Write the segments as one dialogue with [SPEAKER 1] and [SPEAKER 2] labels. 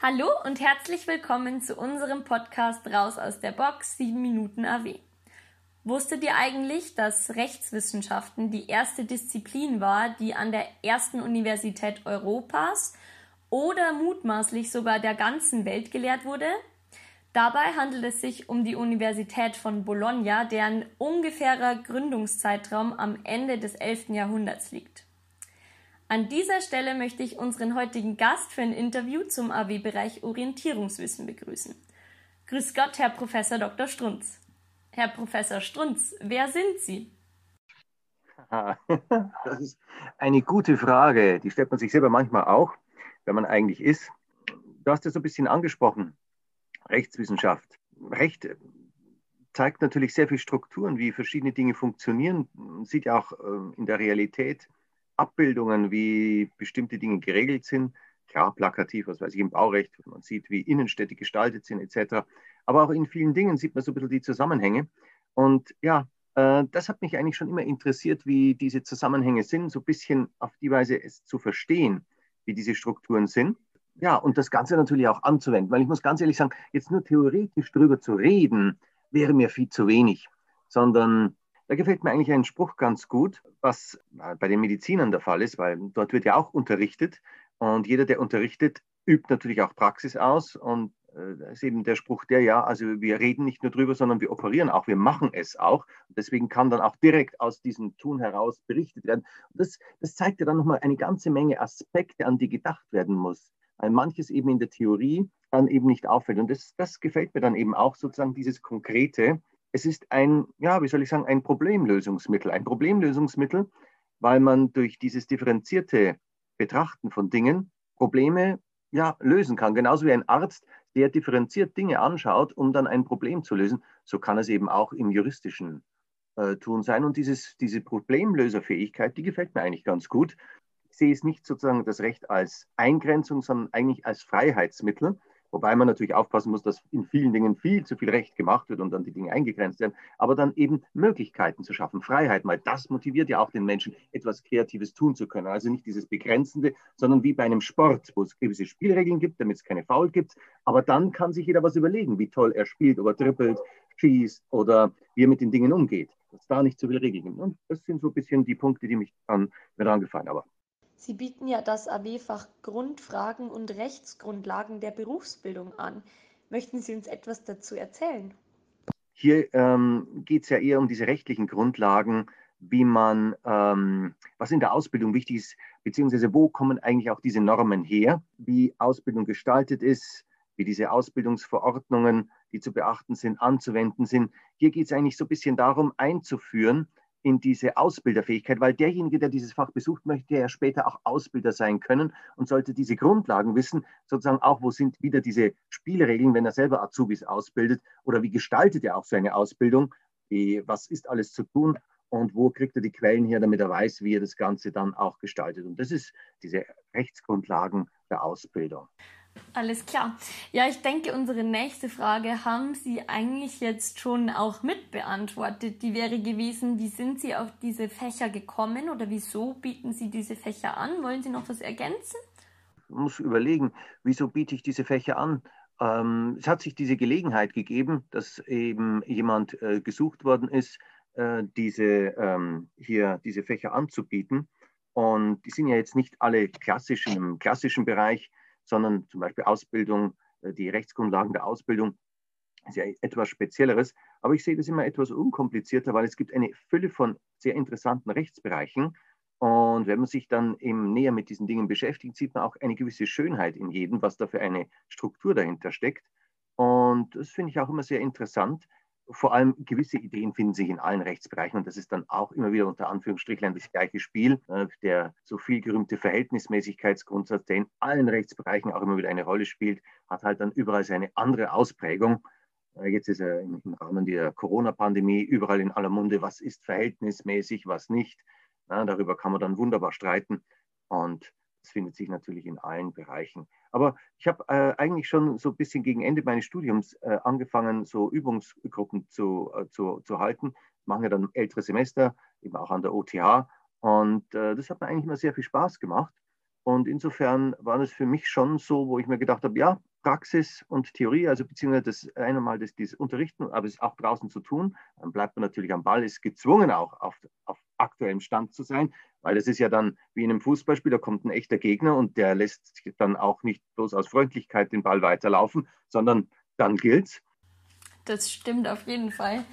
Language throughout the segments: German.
[SPEAKER 1] Hallo und herzlich willkommen zu unserem Podcast Raus aus der Box 7 Minuten AW. Wusstet ihr eigentlich, dass Rechtswissenschaften die erste Disziplin war, die an der ersten Universität Europas oder mutmaßlich sogar der ganzen Welt gelehrt wurde? Dabei handelt es sich um die Universität von Bologna, deren ungefährer Gründungszeitraum am Ende des 11. Jahrhunderts liegt. An dieser Stelle möchte ich unseren heutigen Gast für ein Interview zum AW-Bereich Orientierungswissen begrüßen. Grüß Gott, Herr Professor Dr. Strunz. Herr Professor Strunz, wer sind Sie?
[SPEAKER 2] Das ist eine gute Frage. Die stellt man sich selber manchmal auch, wenn man eigentlich ist. Du hast es so ein bisschen angesprochen. Rechtswissenschaft. Recht zeigt natürlich sehr viele Strukturen, wie verschiedene Dinge funktionieren. Man sieht ja auch äh, in der Realität, Abbildungen, wie bestimmte Dinge geregelt sind. Klar, plakativ, was weiß ich, im Baurecht, man sieht, wie Innenstädte gestaltet sind, etc. Aber auch in vielen Dingen sieht man so ein bisschen die Zusammenhänge. Und ja, äh, das hat mich eigentlich schon immer interessiert, wie diese Zusammenhänge sind, so ein bisschen auf die Weise es zu verstehen, wie diese Strukturen sind. Ja, und das Ganze natürlich auch anzuwenden, weil ich muss ganz ehrlich sagen, jetzt nur theoretisch darüber zu reden, wäre mir viel zu wenig, sondern da gefällt mir eigentlich ein Spruch ganz gut, was bei den Medizinern der Fall ist, weil dort wird ja auch unterrichtet und jeder, der unterrichtet, übt natürlich auch Praxis aus und äh, da ist eben der Spruch der, ja, also wir reden nicht nur drüber, sondern wir operieren auch, wir machen es auch. Deswegen kann dann auch direkt aus diesem Tun heraus berichtet werden. Das, das zeigt ja dann nochmal eine ganze Menge Aspekte, an die gedacht werden muss. Weil manches eben in der Theorie dann eben nicht auffällt. Und das, das gefällt mir dann eben auch sozusagen dieses Konkrete, es ist ein, ja, wie soll ich sagen, ein Problemlösungsmittel. Ein Problemlösungsmittel, weil man durch dieses differenzierte Betrachten von Dingen Probleme ja, lösen kann. Genauso wie ein Arzt, der differenziert Dinge anschaut, um dann ein Problem zu lösen, so kann es eben auch im juristischen äh, Tun sein. Und dieses, diese Problemlöserfähigkeit, die gefällt mir eigentlich ganz gut. Ich sehe es nicht sozusagen das Recht als Eingrenzung, sondern eigentlich als Freiheitsmittel. Wobei man natürlich aufpassen muss, dass in vielen Dingen viel zu viel Recht gemacht wird und dann die Dinge eingegrenzt werden, aber dann eben Möglichkeiten zu schaffen, Freiheit, weil das motiviert ja auch den Menschen, etwas Kreatives tun zu können. Also nicht dieses Begrenzende, sondern wie bei einem Sport, wo es gewisse Spielregeln gibt, damit es keine Foul gibt, aber dann kann sich jeder was überlegen, wie toll er spielt, ob er trippelt, schießt oder wie er mit den Dingen umgeht. Dass da nicht so viele Regeln gibt. Und das sind so ein bisschen die Punkte, die mich dann mir dran gefallen haben.
[SPEAKER 1] Sie bieten ja das AW-Fach Grundfragen und Rechtsgrundlagen der Berufsbildung an. Möchten Sie uns etwas dazu erzählen?
[SPEAKER 2] Hier ähm, geht es ja eher um diese rechtlichen Grundlagen, wie man, ähm, was in der Ausbildung wichtig ist, beziehungsweise wo kommen eigentlich auch diese Normen her, wie Ausbildung gestaltet ist, wie diese Ausbildungsverordnungen, die zu beachten sind, anzuwenden sind. Hier geht es eigentlich so ein bisschen darum, einzuführen, in diese Ausbilderfähigkeit, weil derjenige, der dieses Fach besucht, möchte ja später auch Ausbilder sein können und sollte diese Grundlagen wissen, sozusagen auch, wo sind wieder diese Spielregeln, wenn er selber Azubis ausbildet oder wie gestaltet er auch seine Ausbildung, die, was ist alles zu tun und wo kriegt er die Quellen her, damit er weiß, wie er das Ganze dann auch gestaltet. Und das ist diese Rechtsgrundlagen der Ausbildung.
[SPEAKER 1] Alles klar. Ja, ich denke, unsere nächste Frage haben Sie eigentlich jetzt schon auch mitbeantwortet. Die wäre gewesen, wie sind Sie auf diese Fächer gekommen oder wieso bieten Sie diese Fächer an? Wollen Sie noch was ergänzen?
[SPEAKER 2] Ich muss überlegen, wieso biete ich diese Fächer an? Ähm, es hat sich diese Gelegenheit gegeben, dass eben jemand äh, gesucht worden ist, äh, diese, ähm, hier diese Fächer anzubieten. Und die sind ja jetzt nicht alle klassisch im klassischen Bereich, sondern zum Beispiel Ausbildung, äh, die Rechtsgrundlagen der Ausbildung ist ja etwas Spezielleres. Aber ich sehe das immer etwas unkomplizierter, weil es gibt eine Fülle von sehr interessanten Rechtsbereichen. Und wenn man sich dann eben näher mit diesen Dingen beschäftigt, sieht man auch eine gewisse Schönheit in jedem, was da für eine Struktur dahinter steckt. Und das finde ich auch immer sehr interessant, vor allem gewisse Ideen finden sich in allen Rechtsbereichen und das ist dann auch immer wieder unter Anführungsstrichlein das gleiche Spiel. Äh, der so viel gerühmte Verhältnismäßigkeitsgrundsatz, der in allen Rechtsbereichen auch immer wieder eine Rolle spielt, hat halt dann überall seine andere Ausprägung. Äh, jetzt ist er im Rahmen der Corona-Pandemie überall in aller Munde, was ist verhältnismäßig, was nicht. darüber kann man dann wunderbar streiten und das findet sich natürlich in allen Bereichen. Aber ich habe äh, eigentlich schon so ein bisschen gegen Ende meines Studiums äh, angefangen, so Übungsgruppen zu, äh, zu, zu halten. Machen ja dann ältere Semester, eben auch an der OTH. Und äh, das hat mir eigentlich immer sehr viel Spaß gemacht. Und insofern war das für mich schon so, wo ich mir gedacht habe, ja, Praxis und Theorie, also beziehungsweise das einmal das, das Unterrichten, aber es auch draußen zu tun. Dann bleibt man natürlich am Ball, ist gezwungen auch auf, auf aktuellem Stand zu sein, weil das ist ja dann wie in einem Fußballspiel, da kommt ein echter Gegner und der lässt dann auch nicht bloß aus Freundlichkeit den Ball weiterlaufen, sondern dann gilt's.
[SPEAKER 1] Das stimmt auf jeden Fall.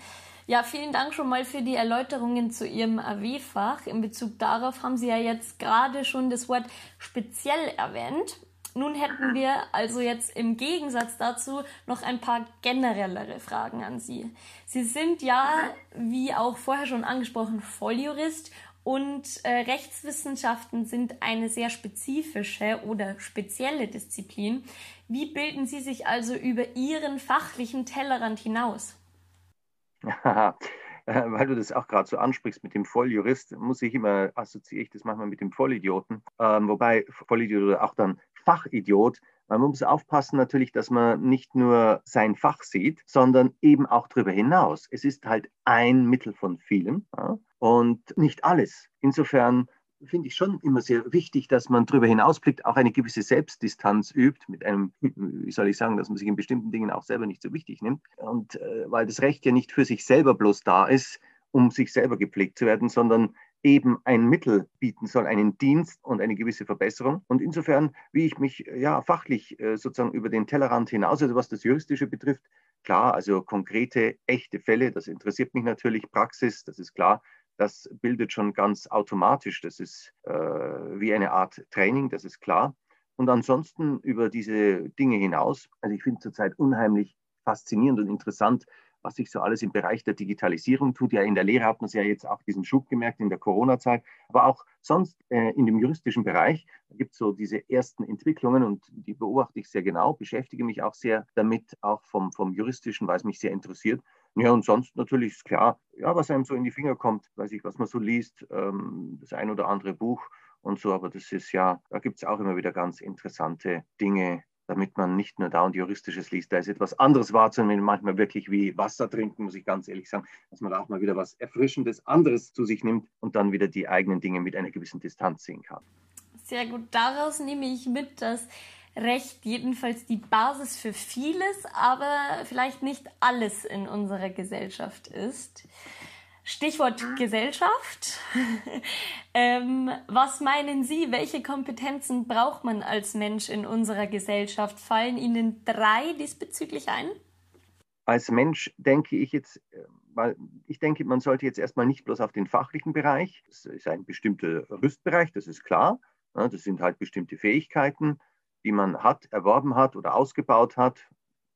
[SPEAKER 1] Ja, vielen Dank schon mal für die Erläuterungen zu Ihrem AW-Fach. In Bezug darauf haben Sie ja jetzt gerade schon das Wort speziell erwähnt. Nun hätten wir also jetzt im Gegensatz dazu noch ein paar generellere Fragen an Sie. Sie sind ja, wie auch vorher schon angesprochen, Volljurist und äh, Rechtswissenschaften sind eine sehr spezifische oder spezielle Disziplin. Wie bilden Sie sich also über Ihren fachlichen Tellerrand hinaus?
[SPEAKER 2] weil du das auch gerade so ansprichst mit dem Volljurist, muss ich immer, assoziiere ich das manchmal mit dem Vollidioten, ähm, wobei Vollidiot oder auch dann Fachidiot, man muss aufpassen natürlich, dass man nicht nur sein Fach sieht, sondern eben auch darüber hinaus. Es ist halt ein Mittel von vielen ja, und nicht alles. Insofern finde ich schon immer sehr wichtig, dass man darüber hinausblickt, auch eine gewisse Selbstdistanz übt, mit einem, wie soll ich sagen, dass man sich in bestimmten Dingen auch selber nicht so wichtig nimmt. Und äh, weil das Recht ja nicht für sich selber bloß da ist, um sich selber gepflegt zu werden, sondern eben ein Mittel bieten soll, einen Dienst und eine gewisse Verbesserung. Und insofern, wie ich mich ja fachlich äh, sozusagen über den Tellerrand hinaus, also was das Juristische betrifft, klar, also konkrete, echte Fälle, das interessiert mich natürlich, Praxis, das ist klar, das bildet schon ganz automatisch. Das ist äh, wie eine Art Training, das ist klar. Und ansonsten über diese Dinge hinaus, also ich finde zurzeit unheimlich faszinierend und interessant, was sich so alles im Bereich der Digitalisierung tut. Ja, in der Lehre hat man es ja jetzt auch diesen Schub gemerkt in der Corona-Zeit, aber auch sonst äh, in dem juristischen Bereich gibt es so diese ersten Entwicklungen und die beobachte ich sehr genau, beschäftige mich auch sehr damit, auch vom, vom juristischen, weil es mich sehr interessiert. Ja, und sonst natürlich ist klar, ja, was einem so in die Finger kommt, weiß ich, was man so liest, ähm, das ein oder andere Buch und so, aber das ist ja, da gibt es auch immer wieder ganz interessante Dinge, damit man nicht nur da und Juristisches liest, da ist etwas anderes wahrzunehmen, manchmal wirklich wie Wasser trinken, muss ich ganz ehrlich sagen, dass man auch mal wieder was Erfrischendes, anderes zu sich nimmt und dann wieder die eigenen Dinge mit einer gewissen Distanz sehen kann.
[SPEAKER 1] Sehr gut, daraus nehme ich mit, dass Recht jedenfalls die Basis für vieles, aber vielleicht nicht alles in unserer Gesellschaft ist. Stichwort Gesellschaft. ähm, was meinen Sie, welche Kompetenzen braucht man als Mensch in unserer Gesellschaft? Fallen Ihnen drei diesbezüglich ein?
[SPEAKER 2] Als Mensch denke ich jetzt, äh, weil ich denke, man sollte jetzt erstmal nicht bloß auf den fachlichen Bereich, das ist ein bestimmter Rüstbereich, das ist klar, das sind halt bestimmte Fähigkeiten, die man hat, erworben hat oder ausgebaut hat,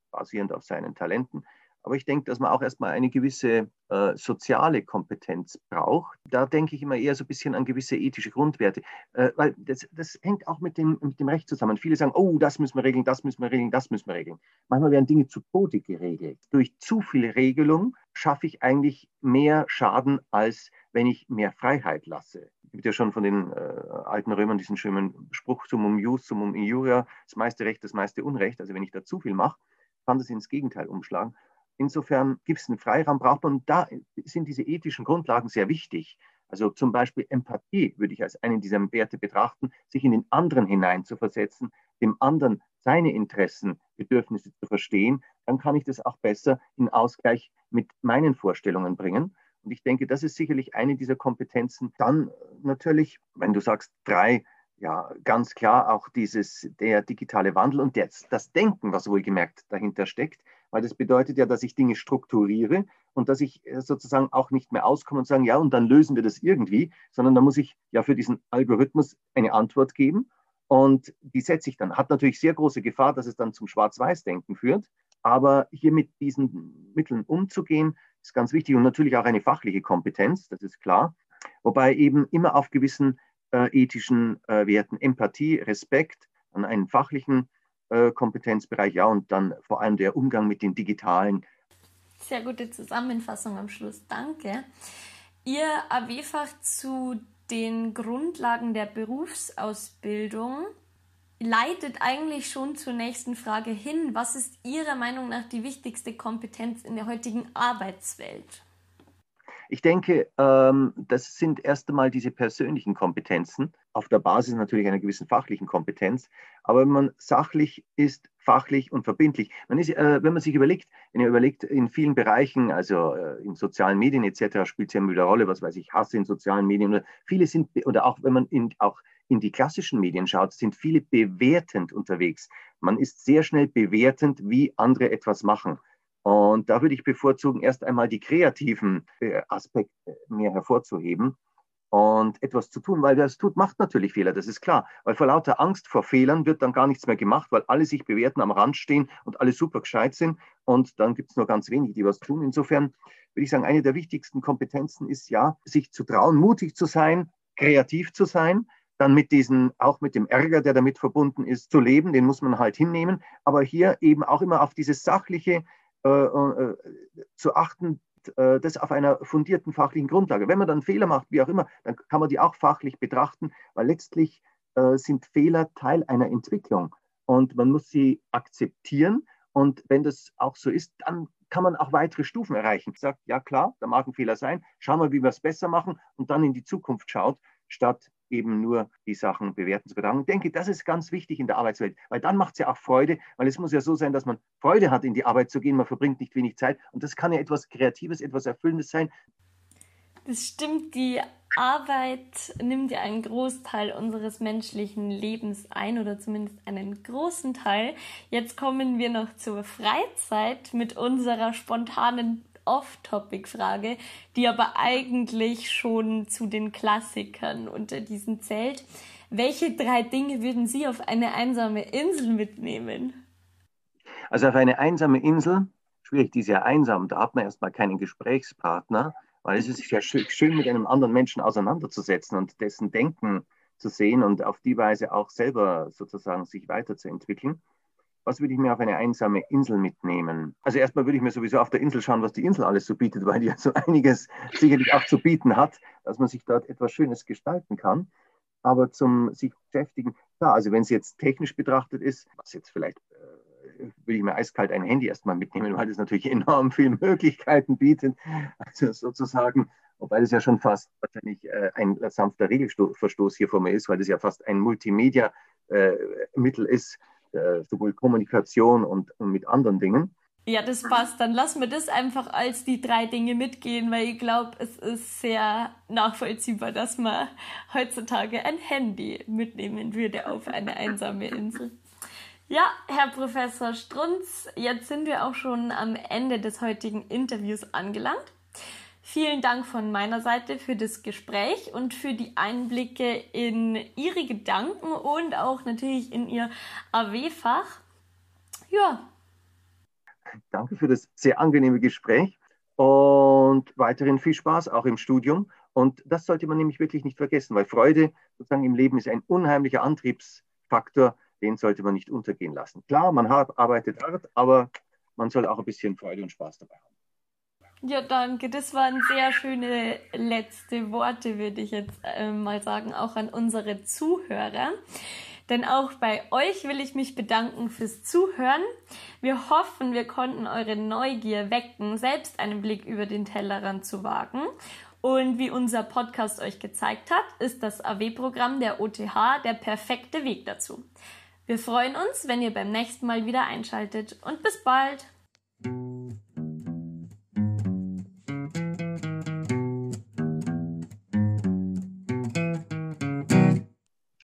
[SPEAKER 2] basierend auf seinen Talenten. Aber ich denke, dass man auch erstmal eine gewisse äh, soziale Kompetenz braucht. Da denke ich immer eher so ein bisschen an gewisse ethische Grundwerte, äh, weil das, das hängt auch mit dem, mit dem Recht zusammen. Viele sagen, oh, das müssen wir regeln, das müssen wir regeln, das müssen wir regeln. Manchmal werden Dinge zu Tode geregelt. Durch zu viel Regelung schaffe ich eigentlich mehr Schaden, als wenn ich mehr Freiheit lasse. Es gibt ja schon von den äh, alten Römern diesen schönen Spruch, summum jus, summum injuria, das meiste Recht, das meiste Unrecht. Also wenn ich da zu viel mache, kann das ins Gegenteil umschlagen. Insofern gibt es einen Freiraum, braucht man, und da sind diese ethischen Grundlagen sehr wichtig. Also zum Beispiel Empathie würde ich als einen dieser Werte betrachten, sich in den anderen hineinzuversetzen, dem anderen seine Interessen, Bedürfnisse zu verstehen, dann kann ich das auch besser in Ausgleich mit meinen Vorstellungen bringen. Und ich denke, das ist sicherlich eine dieser Kompetenzen. Dann natürlich, wenn du sagst drei, ja, ganz klar auch dieses, der digitale Wandel und das, das Denken, was wohlgemerkt dahinter steckt, weil das bedeutet ja, dass ich Dinge strukturiere und dass ich äh, sozusagen auch nicht mehr auskomme und sagen, ja, und dann lösen wir das irgendwie, sondern da muss ich ja für diesen Algorithmus eine Antwort geben und die setze ich dann. Hat natürlich sehr große Gefahr, dass es dann zum Schwarz-Weiß-Denken führt, aber hier mit diesen Mitteln umzugehen, ist ganz wichtig und natürlich auch eine fachliche Kompetenz, das ist klar. Wobei eben immer auf gewissen äh, ethischen äh, Werten, Empathie, Respekt, an einen fachlichen äh, Kompetenzbereich, ja, und dann vor allem der Umgang mit den digitalen.
[SPEAKER 1] Sehr gute Zusammenfassung am Schluss, danke. Ihr AW-Fach zu den Grundlagen der Berufsausbildung leitet eigentlich schon zur nächsten Frage hin. Was ist Ihrer Meinung nach die wichtigste Kompetenz in der heutigen Arbeitswelt?
[SPEAKER 2] Ich denke, ähm, das sind erst einmal diese persönlichen Kompetenzen, auf der Basis natürlich einer gewissen fachlichen Kompetenz. Aber wenn man sachlich ist, fachlich und verbindlich, man ist, äh, wenn man sich überlegt, wenn ihr überlegt, in vielen Bereichen, also äh, in sozialen Medien etc., spielt es ja eine Rolle, was weiß ich, Hass in sozialen Medien oder viele sind, oder auch wenn man in, auch in die klassischen Medien schaut, sind viele bewertend unterwegs. Man ist sehr schnell bewertend, wie andere etwas machen. Und da würde ich bevorzugen, erst einmal die kreativen äh, Aspekte mehr hervorzuheben und etwas zu tun, weil wer es tut, macht natürlich Fehler, das ist klar. Weil vor lauter Angst vor Fehlern wird dann gar nichts mehr gemacht, weil alle sich bewerten, am Rand stehen und alle super gescheit sind und dann gibt es nur ganz wenige, die was tun. Insofern würde ich sagen, eine der wichtigsten Kompetenzen ist ja, sich zu trauen, mutig zu sein, kreativ zu sein, dann mit diesen, auch mit dem Ärger, der damit verbunden ist, zu leben, den muss man halt hinnehmen, aber hier eben auch immer auf dieses sachliche äh, äh, zu achten, äh, das auf einer fundierten fachlichen Grundlage. Wenn man dann Fehler macht, wie auch immer, dann kann man die auch fachlich betrachten, weil letztlich äh, sind Fehler Teil einer Entwicklung und man muss sie akzeptieren. Und wenn das auch so ist, dann kann man auch weitere Stufen erreichen. Sagt, ja klar, da mag ein Fehler sein, schauen wir, wie wir es besser machen und dann in die Zukunft schaut, statt eben nur die Sachen bewerten zu bedanken. Ich denke, das ist ganz wichtig in der Arbeitswelt, weil dann macht es ja auch Freude, weil es muss ja so sein, dass man Freude hat, in die Arbeit zu gehen, man verbringt nicht wenig Zeit und das kann ja etwas Kreatives, etwas Erfüllendes sein.
[SPEAKER 1] Das stimmt, die Arbeit nimmt ja einen Großteil unseres menschlichen Lebens ein oder zumindest einen großen Teil. Jetzt kommen wir noch zur Freizeit mit unserer spontanen Off-Topic-Frage, die aber eigentlich schon zu den Klassikern unter diesem zählt. Welche drei Dinge würden Sie auf eine einsame Insel mitnehmen?
[SPEAKER 2] Also auf eine einsame Insel, schwierig, die ist ja einsam, da hat man erstmal keinen Gesprächspartner, weil es ist ja schön, mit einem anderen Menschen auseinanderzusetzen und dessen Denken zu sehen und auf die Weise auch selber sozusagen sich weiterzuentwickeln was würde ich mir auf eine einsame Insel mitnehmen? Also erstmal würde ich mir sowieso auf der Insel schauen, was die Insel alles so bietet, weil die ja so einiges sicherlich auch zu bieten hat, dass man sich dort etwas Schönes gestalten kann. Aber zum sich beschäftigen, klar, also wenn es jetzt technisch betrachtet ist, was jetzt vielleicht äh, würde ich mir eiskalt ein Handy erstmal mitnehmen, weil das natürlich enorm viele Möglichkeiten bietet. Also sozusagen, wobei das ja schon fast wahrscheinlich äh, ein sanfter Regelverstoß hier vor mir ist, weil das ja fast ein Multimedia-Mittel äh, ist, äh, sowohl Kommunikation und, und mit anderen Dingen.
[SPEAKER 1] Ja, das passt. Dann lassen wir das einfach als die drei Dinge mitgehen, weil ich glaube, es ist sehr nachvollziehbar, dass man heutzutage ein Handy mitnehmen würde auf eine einsame Insel. Ja, Herr Professor Strunz, jetzt sind wir auch schon am Ende des heutigen Interviews angelangt. Vielen Dank von meiner Seite für das Gespräch und für die Einblicke in Ihre Gedanken und auch natürlich in Ihr AW-Fach. Ja.
[SPEAKER 2] Danke für das sehr angenehme Gespräch und weiterhin viel Spaß auch im Studium. Und das sollte man nämlich wirklich nicht vergessen, weil Freude sozusagen im Leben ist ein unheimlicher Antriebsfaktor, den sollte man nicht untergehen lassen. Klar, man arbeitet hart, aber man soll auch ein bisschen Freude und Spaß dabei haben.
[SPEAKER 1] Ja, danke. Das waren sehr schöne letzte Worte, würde ich jetzt äh, mal sagen, auch an unsere Zuhörer. Denn auch bei euch will ich mich bedanken fürs Zuhören. Wir hoffen, wir konnten eure Neugier wecken, selbst einen Blick über den Tellerrand zu wagen. Und wie unser Podcast euch gezeigt hat, ist das AW-Programm der OTH der perfekte Weg dazu. Wir freuen uns, wenn ihr beim nächsten Mal wieder einschaltet und bis bald.